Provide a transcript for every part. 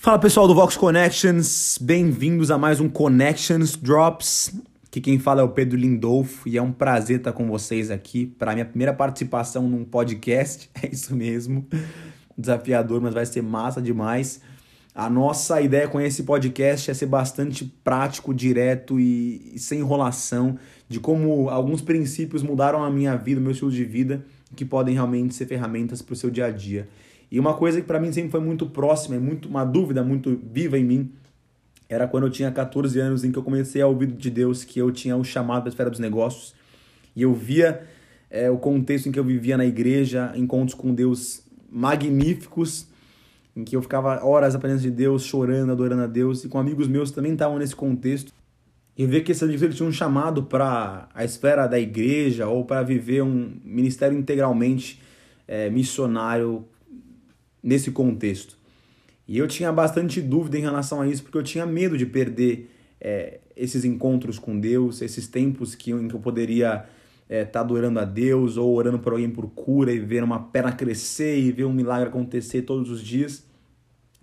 Fala pessoal do Vox Connections, bem-vindos a mais um Connections Drops. Que quem fala é o Pedro Lindolfo e é um prazer estar com vocês aqui para minha primeira participação num podcast. É isso mesmo, desafiador, mas vai ser massa demais. A nossa ideia com esse podcast é ser bastante prático, direto e, e sem enrolação de como alguns princípios mudaram a minha vida, o meu estilo de vida, que podem realmente ser ferramentas para o seu dia a dia. E uma coisa que para mim sempre foi muito próxima, é muito uma dúvida muito viva em mim, era quando eu tinha 14 anos em que eu comecei a ouvir de Deus que eu tinha o um chamado da esfera dos negócios e eu via é, o contexto em que eu vivia na igreja, encontros com Deus magníficos, em que eu ficava horas na presença de Deus, chorando, adorando a Deus, e com amigos meus também estavam nesse contexto. E via que esse indivíduo tinha um chamado para a esfera da igreja ou para viver um ministério integralmente é, missionário nesse contexto. E eu tinha bastante dúvida em relação a isso, porque eu tinha medo de perder é, esses encontros com Deus, esses tempos que, em que eu poderia estar é, tá adorando a Deus ou orando por alguém por cura e ver uma perna crescer e ver um milagre acontecer todos os dias.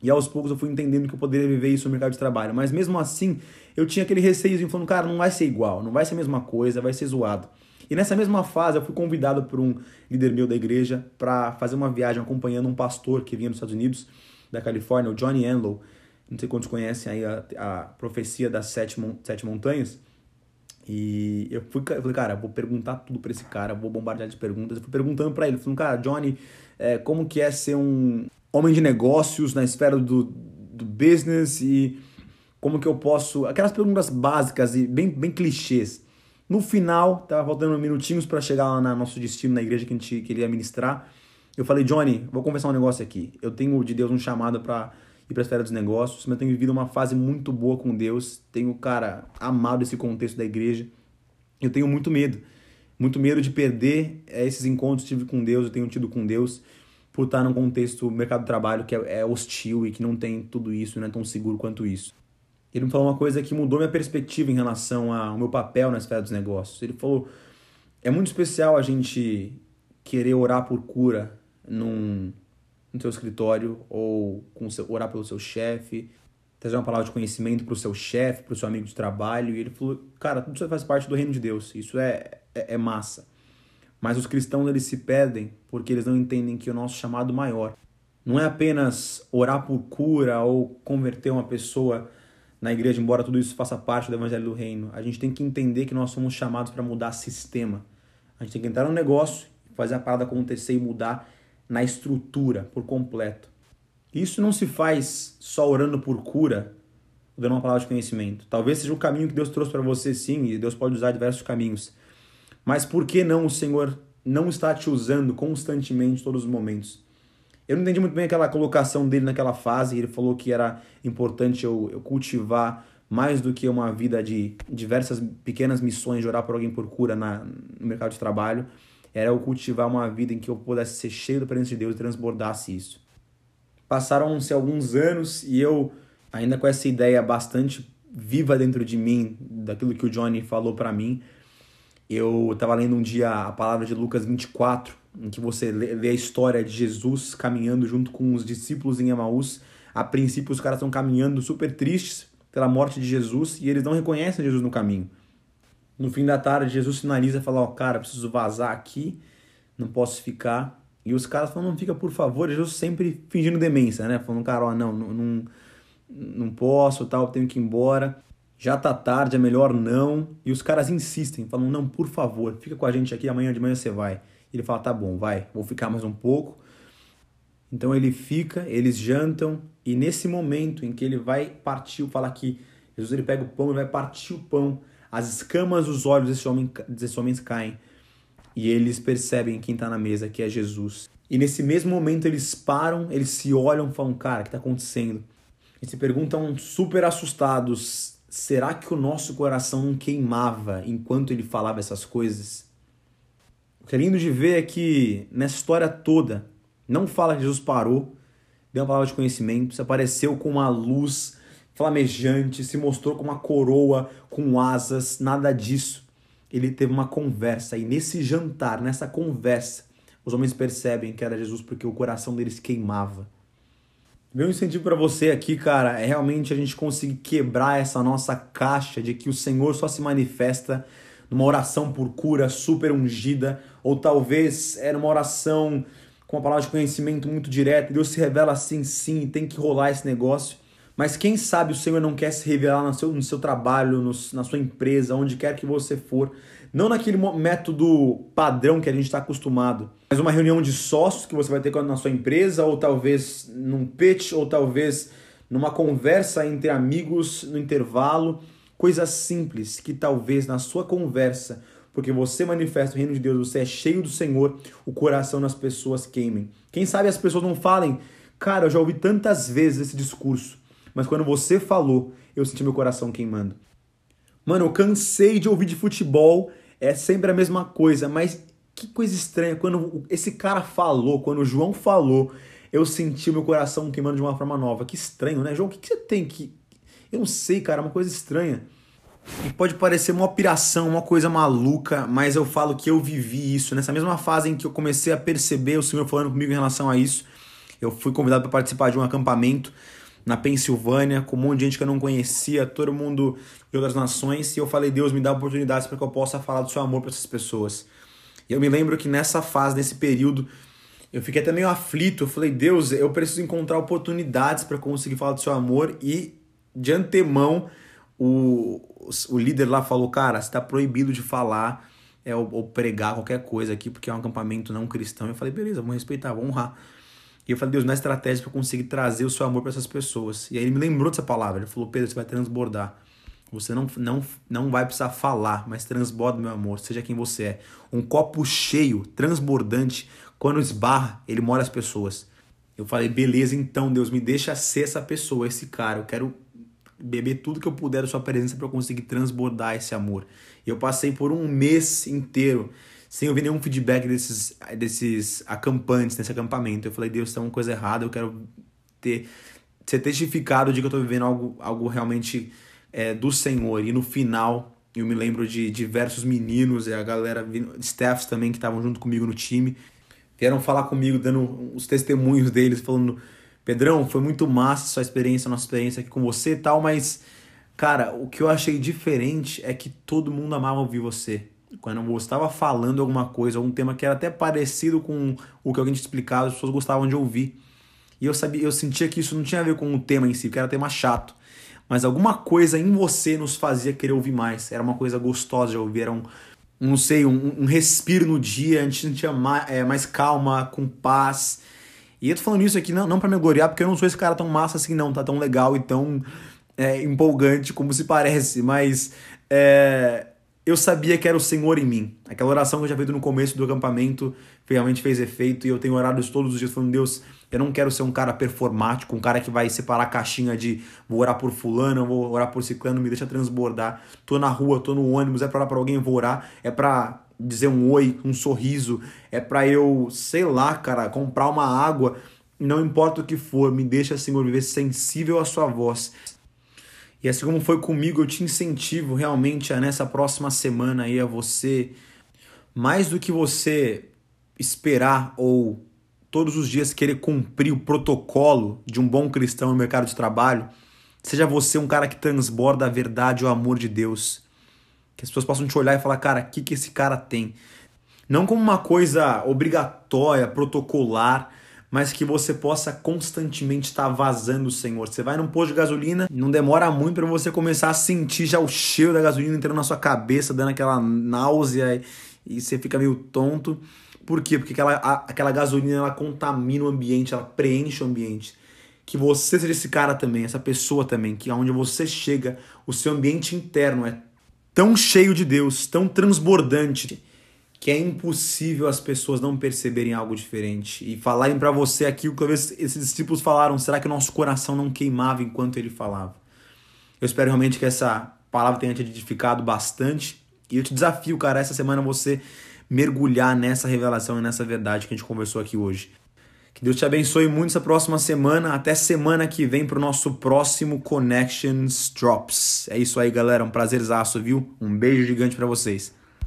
E aos poucos eu fui entendendo que eu poderia viver isso no mercado de trabalho. Mas mesmo assim, eu tinha aquele receio, falando, cara, não vai ser igual, não vai ser a mesma coisa, vai ser zoado. E nessa mesma fase, eu fui convidado por um líder meu da igreja para fazer uma viagem acompanhando um pastor que vinha dos Estados Unidos, da Califórnia, o Johnny Enlow. Não sei quantos conhecem aí a, a profecia das sete, sete montanhas. E eu fui, eu falei, cara, vou perguntar tudo para esse cara, vou bombardear de perguntas. Eu fui perguntando para ele, falando, cara, Johnny, é, como que é ser um homem de negócios na esfera do, do business e como que eu posso... Aquelas perguntas básicas e bem, bem clichês. No final, tava faltando minutinhos para chegar lá no nosso destino, na igreja que a gente queria ministrar. Eu falei, Johnny, vou conversar um negócio aqui. Eu tenho de Deus um chamado para ir para a esfera dos negócios, mas eu tenho vivido uma fase muito boa com Deus. Tenho, cara, amado esse contexto da igreja. Eu tenho muito medo. Muito medo de perder eh, esses encontros que tive com Deus, eu tenho tido com Deus, por estar num contexto mercado de trabalho que é, é hostil e que não tem tudo isso, não é tão seguro quanto isso ele me falou uma coisa que mudou minha perspectiva em relação ao meu papel na esfera dos negócios. Ele falou: é muito especial a gente querer orar por cura num, no seu escritório ou com seu, orar pelo seu chefe, trazer uma palavra de conhecimento para o seu chefe, para o seu amigo de trabalho. E ele falou: cara, tudo isso faz parte do reino de Deus. Isso é, é, é massa. Mas os cristãos eles se perdem porque eles não entendem que o nosso chamado maior não é apenas orar por cura ou converter uma pessoa na igreja, embora tudo isso faça parte do evangelho do reino, a gente tem que entender que nós somos chamados para mudar sistema. A gente tem que entrar no negócio, fazer a parada acontecer e mudar na estrutura por completo. Isso não se faz só orando por cura, dando uma palavra de conhecimento. Talvez seja o caminho que Deus trouxe para você sim, e Deus pode usar diversos caminhos. Mas por que não o Senhor não está te usando constantemente todos os momentos? Eu não entendi muito bem aquela colocação dele naquela fase. Ele falou que era importante eu, eu cultivar mais do que uma vida de diversas pequenas missões de orar por alguém por cura na, no mercado de trabalho. Era eu cultivar uma vida em que eu pudesse ser cheio da presença de Deus e transbordasse isso. Passaram-se alguns anos e eu, ainda com essa ideia bastante viva dentro de mim, daquilo que o Johnny falou para mim, eu estava lendo um dia a palavra de Lucas 24, em que você lê a história de Jesus caminhando junto com os discípulos em Emaús. A princípio, os caras estão caminhando super tristes pela morte de Jesus e eles não reconhecem Jesus no caminho. No fim da tarde, Jesus finaliza e fala: Ó, oh, cara, preciso vazar aqui, não posso ficar. E os caras falam: Não fica, por favor. Jesus sempre fingindo demência, né? Falando: Cara, ó, não, não, não posso, tal, tenho que ir embora. Já tá tarde, é melhor não. E os caras insistem, falam: Não, por favor, fica com a gente aqui, amanhã de manhã você vai. Ele fala: tá bom, vai, vou ficar mais um pouco. Então ele fica, eles jantam, e nesse momento em que ele vai partir, fala que Jesus ele pega o pão e vai partir o pão, as escamas dos olhos desse homem, desses homens caem, e eles percebem quem está na mesa, que é Jesus. E nesse mesmo momento eles param, eles se olham e falam: cara, o que está acontecendo? E se perguntam super assustados: será que o nosso coração não queimava enquanto ele falava essas coisas? O que é lindo de ver é que nessa história toda, não fala que Jesus parou, deu uma palavra de conhecimento, se apareceu com uma luz flamejante, se mostrou com uma coroa com asas, nada disso. Ele teve uma conversa e nesse jantar, nessa conversa, os homens percebem que era Jesus porque o coração deles queimava. Meu incentivo para você aqui, cara, é realmente a gente conseguir quebrar essa nossa caixa de que o Senhor só se manifesta numa oração por cura super ungida, ou talvez era uma oração com uma palavra de conhecimento muito direta, Deus se revela assim, sim, tem que rolar esse negócio. Mas quem sabe o Senhor não quer se revelar no seu, no seu trabalho, no, na sua empresa, onde quer que você for, não naquele método padrão que a gente está acostumado, mas uma reunião de sócios que você vai ter na sua empresa, ou talvez num pitch, ou talvez numa conversa entre amigos no intervalo, coisas simples que talvez na sua conversa, porque você manifesta o reino de Deus, você é cheio do Senhor, o coração das pessoas queimem. Quem sabe as pessoas não falem, cara, eu já ouvi tantas vezes esse discurso, mas quando você falou, eu senti meu coração queimando. Mano, eu cansei de ouvir de futebol é sempre a mesma coisa, mas que coisa estranha. Quando esse cara falou, quando o João falou, eu senti meu coração queimando de uma forma nova. Que estranho, né, João? O que, que você tem que. Eu não sei, cara, é uma coisa estranha. E pode parecer uma operação, uma coisa maluca, mas eu falo que eu vivi isso. Nessa mesma fase em que eu comecei a perceber o Senhor falando comigo em relação a isso, eu fui convidado para participar de um acampamento na Pensilvânia, com um monte de gente que eu não conhecia, todo mundo de outras nações, e eu falei, Deus, me dá oportunidades para que eu possa falar do seu amor para essas pessoas. E eu me lembro que nessa fase, nesse período, eu fiquei até meio aflito. Eu falei, Deus, eu preciso encontrar oportunidades para conseguir falar do seu amor. E de antemão, o, o líder lá falou: Cara, você está proibido de falar é, ou, ou, pregar qualquer coisa aqui, porque é um acampamento não cristão. Eu falei: Beleza, vamos respeitar, vamos honrar. E eu falei, Deus, não é estratégia para conseguir trazer o seu amor para essas pessoas. E aí ele me lembrou dessa palavra. Ele falou, Pedro, você vai transbordar. Você não, não, não vai precisar falar, mas transborda, meu amor, seja quem você é. Um copo cheio, transbordante, quando esbarra, ele molha as pessoas. Eu falei, beleza, então, Deus, me deixa ser essa pessoa, esse cara. Eu quero beber tudo que eu puder da sua presença para conseguir transbordar esse amor. Eu passei por um mês inteiro sem ouvir nenhum feedback desses, desses acampantes, nesse acampamento. Eu falei, Deus, tem uma coisa errada, eu quero ter, ser testificado de que eu estou vivendo algo, algo realmente é, do Senhor. E no final, eu me lembro de diversos meninos e a galera, staffs também que estavam junto comigo no time, vieram falar comigo, dando os testemunhos deles, falando: Pedrão, foi muito massa sua experiência, nossa experiência aqui com você e tal, mas, cara, o que eu achei diferente é que todo mundo amava ouvir você quando eu estava falando alguma coisa, algum tema que era até parecido com o que alguém tinha explicado, as pessoas gostavam de ouvir. E eu sabia, eu sentia que isso não tinha a ver com o tema em si, que era tema chato. Mas alguma coisa em você nos fazia querer ouvir mais. Era uma coisa gostosa de ouvir, era um, um não sei, um, um, respiro no dia, a gente sentia mais, é, mais calma, com paz. E eu tô falando isso aqui não, não pra me gloriar, porque eu não sou esse cara tão massa assim, não, tá tão legal e tão é, empolgante como se parece, mas é, eu sabia que era o Senhor em mim. Aquela oração que eu já fiz no começo do acampamento realmente fez efeito e eu tenho orado todos os dias falando, Deus, eu não quero ser um cara performático, um cara que vai separar a caixinha de vou orar por fulano, vou orar por ciclano, me deixa transbordar. Tô na rua, tô no ônibus, é pra orar pra alguém, vou orar. É pra dizer um oi, um sorriso. É pra eu, sei lá, cara, comprar uma água. Não importa o que for, me deixa, Senhor, viver sensível à sua voz. E assim como foi comigo, eu te incentivo realmente a nessa próxima semana aí a você, mais do que você esperar ou todos os dias querer cumprir o protocolo de um bom cristão no mercado de trabalho, seja você um cara que transborda a verdade e o amor de Deus. Que as pessoas possam te olhar e falar, cara, o que, que esse cara tem? Não como uma coisa obrigatória, protocolar, mas que você possa constantemente estar vazando o Senhor. Você vai num posto de gasolina, não demora muito para você começar a sentir já o cheiro da gasolina entrando na sua cabeça, dando aquela náusea e você fica meio tonto. Por quê? Porque aquela, aquela gasolina ela contamina o ambiente, ela preenche o ambiente. Que você seja esse cara também, essa pessoa também, que aonde você chega, o seu ambiente interno é tão cheio de Deus, tão transbordante que é impossível as pessoas não perceberem algo diferente e falarem para você aquilo que talvez esses discípulos falaram, será que o nosso coração não queimava enquanto ele falava? Eu espero realmente que essa palavra tenha te edificado bastante e eu te desafio, cara, essa semana você mergulhar nessa revelação e nessa verdade que a gente conversou aqui hoje. Que Deus te abençoe muito essa próxima semana. Até semana que vem para o nosso próximo Connections Drops. É isso aí, galera. Um prazerzaço, viu? Um beijo gigante para vocês.